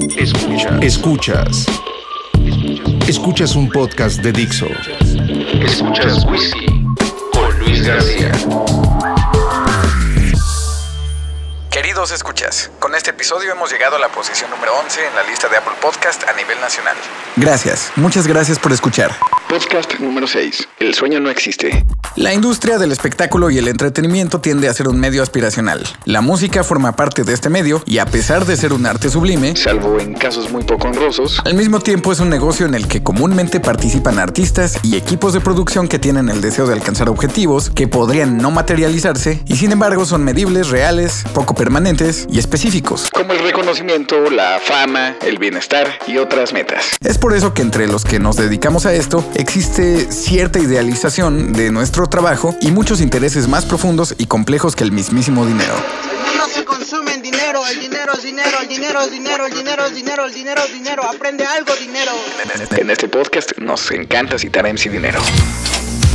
Escuchas. Escuchas. Escuchas un podcast de Dixo. Escuchas Whisky con Luis García. Queridos escuchas, con este episodio hemos llegado a la posición número 11 en la lista de Apple Podcast a nivel nacional. Gracias, muchas gracias por escuchar. Podcast número 6. El sueño no existe. La industria del espectáculo y el entretenimiento tiende a ser un medio aspiracional. La música forma parte de este medio y a pesar de ser un arte sublime, Salvo en casos muy poco honrosos, al mismo tiempo es un negocio en el que comúnmente participan artistas y equipos de producción que tienen el deseo de alcanzar objetivos que podrían no materializarse y sin embargo son medibles, reales, poco permanentes y específicos. como el reconocimiento, la fama, el bienestar y otras metas. Es por eso que entre los que nos dedicamos a esto existe cierta idealización de nuestro trabajo y muchos intereses más profundos y complejos que el mismísimo dinero. El mundo se consume en dinero, el dinero es dinero, el dinero es dinero, el dinero es dinero, el dinero es dinero, aprende algo dinero. En este podcast nos encanta citar a MC Dinero.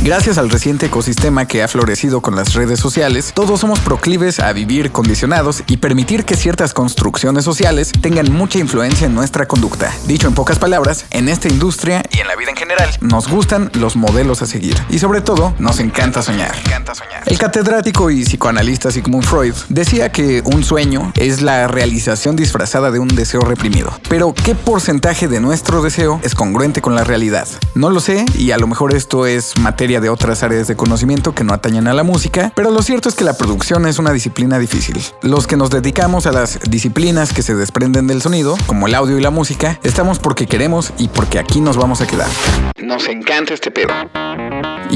Gracias al reciente ecosistema que ha florecido con las redes sociales, todos somos proclives a vivir condicionados y permitir que ciertas construcciones sociales tengan mucha influencia en nuestra conducta. Dicho en pocas palabras, en esta industria y en la vida en general, nos gustan los modelos a seguir y sobre todo nos encanta soñar. El catedrático y psicoanalista Sigmund Freud decía que un sueño es la realización disfrazada de un deseo reprimido. Pero, ¿qué porcentaje de nuestro deseo es congruente con la realidad? No lo sé y a lo mejor esto es materia de otras áreas de conocimiento que no atañen a la música, pero lo cierto es que la producción es una disciplina difícil. Los que nos dedicamos a las disciplinas que se desprenden del sonido, como el audio y la música, estamos porque queremos y porque aquí nos vamos a quedar. Nos encanta este pedo.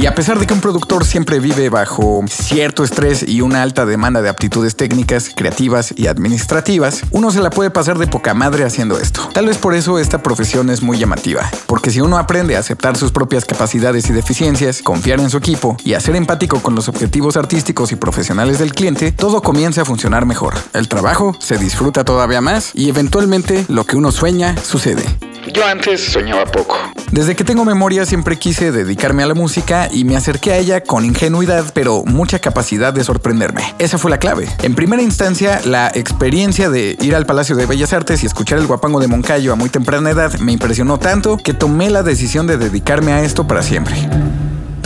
Y a pesar de que un productor siempre vive bajo cierto estrés y una alta demanda de aptitudes técnicas, creativas y administrativas, uno se la puede pasar de poca madre haciendo esto. Tal vez por eso esta profesión es muy llamativa, porque si uno aprende a aceptar sus propias capacidades y deficiencias, confiar en su equipo y a ser empático con los objetivos artísticos y profesionales del cliente, todo comienza a funcionar mejor. El trabajo se disfruta todavía más y eventualmente lo que uno sueña sucede. Yo antes soñaba poco. Desde que tengo memoria siempre quise dedicarme a la música y me acerqué a ella con ingenuidad, pero mucha capacidad de sorprenderme. Esa fue la clave. En primera instancia, la experiencia de ir al Palacio de Bellas Artes y escuchar el guapango de Moncayo a muy temprana edad me impresionó tanto que tomé la decisión de dedicarme a esto para siempre.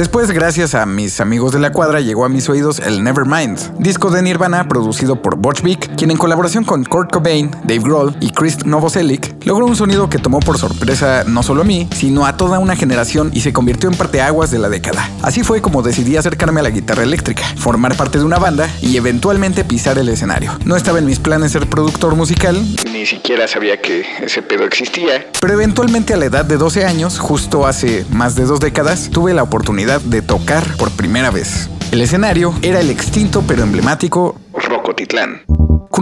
Después, gracias a mis amigos de la cuadra, llegó a mis oídos el Nevermind, disco de Nirvana producido por Butch Vig, quien en colaboración con Kurt Cobain, Dave Grohl y Chris Novoselic logró un sonido que tomó por sorpresa no solo a mí, sino a toda una generación y se convirtió en parteaguas de la década. Así fue como decidí acercarme a la guitarra eléctrica, formar parte de una banda y eventualmente pisar el escenario. No estaba en mis planes ser productor musical, Ni siquiera sabía que ese pedo existía. pero eventualmente a la edad de 12 años, justo hace más de dos décadas, tuve la oportunidad de tocar por primera vez. El escenario era el extinto pero emblemático Rocotitlán.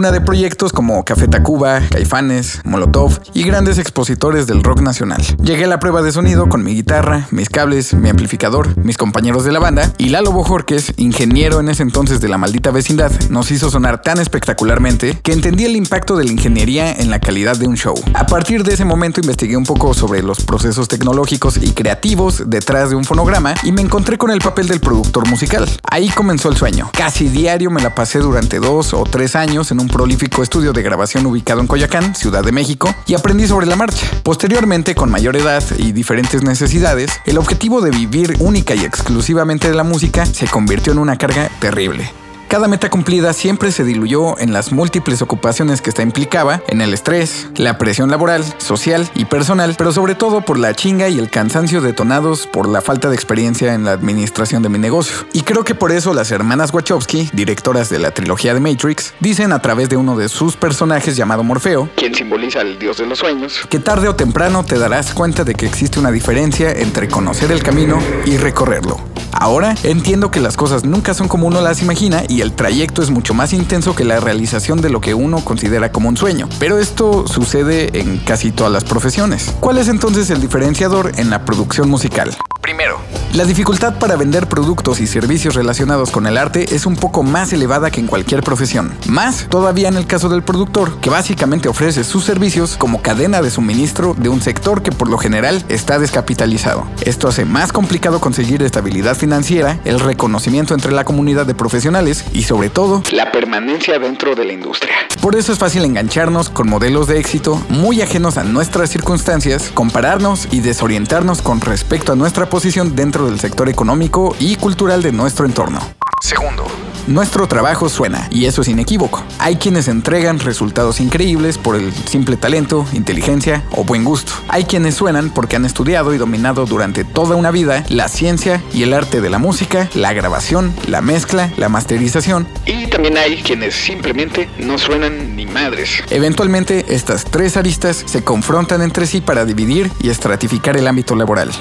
Cuna de proyectos como Café Tacuba, Caifanes, Molotov y grandes expositores del rock nacional. Llegué a la prueba de sonido con mi guitarra, mis cables, mi amplificador, mis compañeros de la banda y Lalo Bojorques, ingeniero en ese entonces de la maldita vecindad, nos hizo sonar tan espectacularmente que entendí el impacto de la ingeniería en la calidad de un show. A partir de ese momento investigué un poco sobre los procesos tecnológicos y creativos detrás de un fonograma y me encontré con el papel del productor musical. Ahí comenzó el sueño. Casi diario me la pasé durante dos o tres años en un prolífico estudio de grabación ubicado en Coyacán, Ciudad de México, y aprendí sobre la marcha. Posteriormente, con mayor edad y diferentes necesidades, el objetivo de vivir única y exclusivamente de la música se convirtió en una carga terrible. Cada meta cumplida siempre se diluyó en las múltiples ocupaciones que esta implicaba, en el estrés, la presión laboral, social y personal, pero sobre todo por la chinga y el cansancio detonados por la falta de experiencia en la administración de mi negocio. Y creo que por eso las hermanas Wachowski, directoras de la trilogía de Matrix, dicen a través de uno de sus personajes llamado Morfeo, Quien simboliza al dios de los sueños. que tarde o temprano te darás cuenta de que existe una diferencia entre conocer el camino y recorrerlo. Ahora entiendo que las cosas nunca son como uno las imagina y el trayecto es mucho más intenso que la realización de lo que uno considera como un sueño. Pero esto sucede en casi todas las profesiones. ¿Cuál es entonces el diferenciador en la producción musical? Primero, La dificultad para vender productos y servicios relacionados con el arte es un poco más elevada que en cualquier profesión. Más todavía en el caso del productor, que básicamente ofrece sus servicios como cadena de suministro de un sector que por lo general está descapitalizado. Esto hace más complicado conseguir estabilidad financiera, el reconocimiento entre la comunidad de profesionales y sobre todo La permanencia dentro de la industria. por eso es fácil engancharnos con modelos de éxito muy ajenos a nuestras circunstancias, compararnos y desorientarnos con respecto a nuestra posición dentro del sector económico y cultural de nuestro entorno. Segundo, Nuestro trabajo suena, y eso es inequívoco. Hay quienes entregan resultados increíbles por el simple talento, inteligencia o buen gusto. Hay quienes suenan porque han estudiado y dominado durante toda una vida la ciencia y el arte de la música, la grabación, la mezcla, la masterización. Y también hay quienes simplemente no suenan ni madres. Eventualmente, estas tres aristas se confrontan entre sí para dividir y estratificar el ámbito laboral.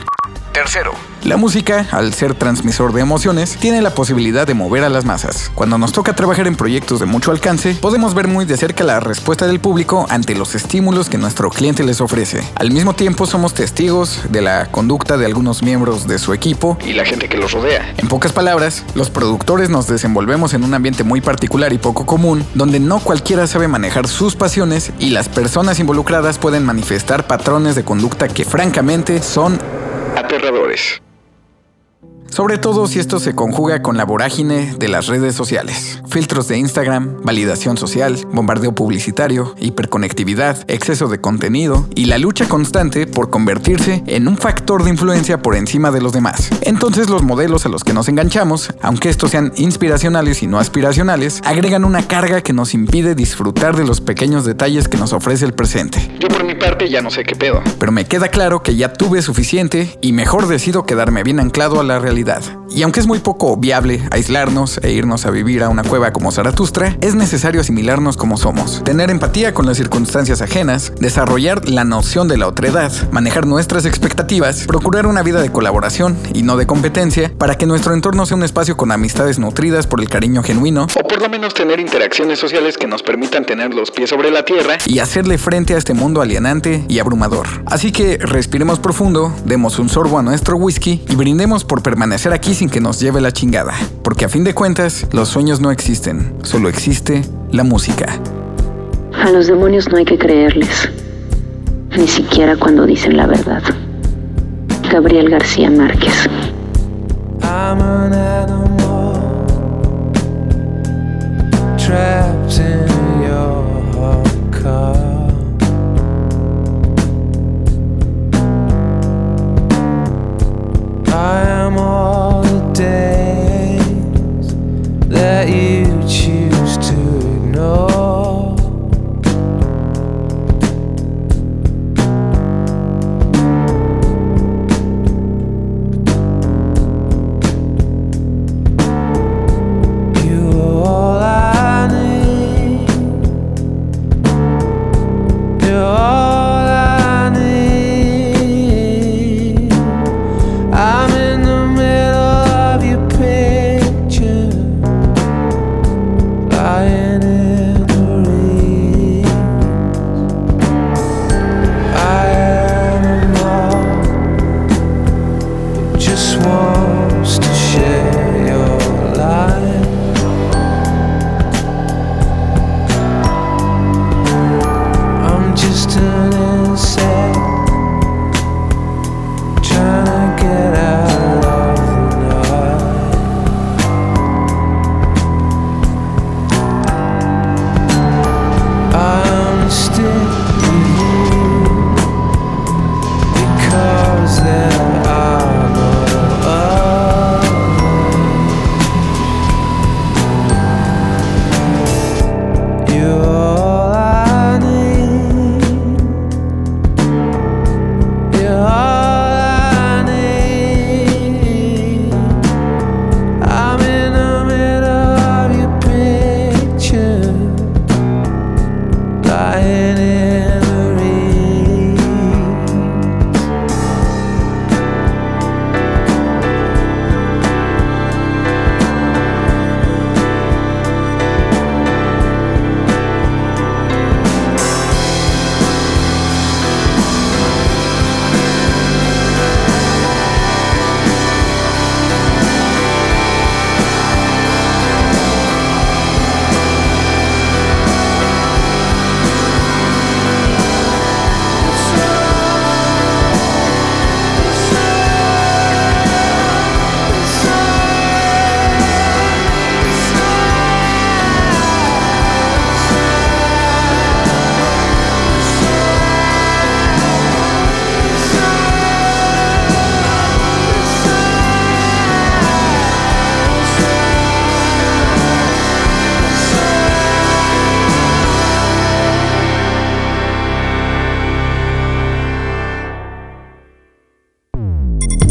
Tercero, La música, al ser transmisor de emociones, tiene la posibilidad de mover a las masas. Cuando nos toca trabajar en proyectos de mucho alcance, podemos ver muy de cerca la respuesta del público ante los estímulos que nuestro cliente les ofrece. Al mismo tiempo, somos testigos de la conducta de algunos miembros de su equipo. Y la gente que los rodea. En pocas palabras, los productores nos desenvolvemos en un ambiente muy particular y poco común, donde no cualquiera sabe manejar sus pasiones y las personas involucradas pueden manifestar patrones de conducta que francamente son Aterradores. Sobre todo si esto se conjuga con la vorágine de las redes sociales. Filtros de Instagram, validación social, bombardeo publicitario, hiperconectividad, exceso de contenido y la lucha constante por convertirse en un factor de influencia por encima de los demás. Entonces los modelos a los que nos enganchamos, aunque estos sean inspiracionales y no aspiracionales, agregan una carga que nos impide disfrutar de los pequeños detalles que nos ofrece el presente. Yo por mi parte ya no sé qué pedo. Pero me queda claro que ya tuve suficiente y mejor decido quedarme bien anclado a la realidad. Y aunque es muy poco viable aislarnos e irnos a vivir a una cueva como Zaratustra, es necesario asimilarnos como somos, tener empatía con las circunstancias ajenas, desarrollar la noción de la otredad, manejar nuestras expectativas, procurar una vida de colaboración y no de competencia, para que nuestro entorno sea un espacio con amistades nutridas por el cariño genuino O por lo menos tener interacciones sociales que nos permitan tener los pies sobre la tierra. y hacerle frente a este mundo alienante y abrumador. Así que respiremos profundo, demos un sorbo a nuestro whisky y brindemos por permanecer aquí sin que nos lleve la chingada. Porque a fin de cuentas, los sueños no existen, solo existe la música. A los demonios no hay que creerles, ni siquiera cuando dicen la verdad. Gabriel García Márquez. I'm an animal trapped in your car. That you choose to ignore.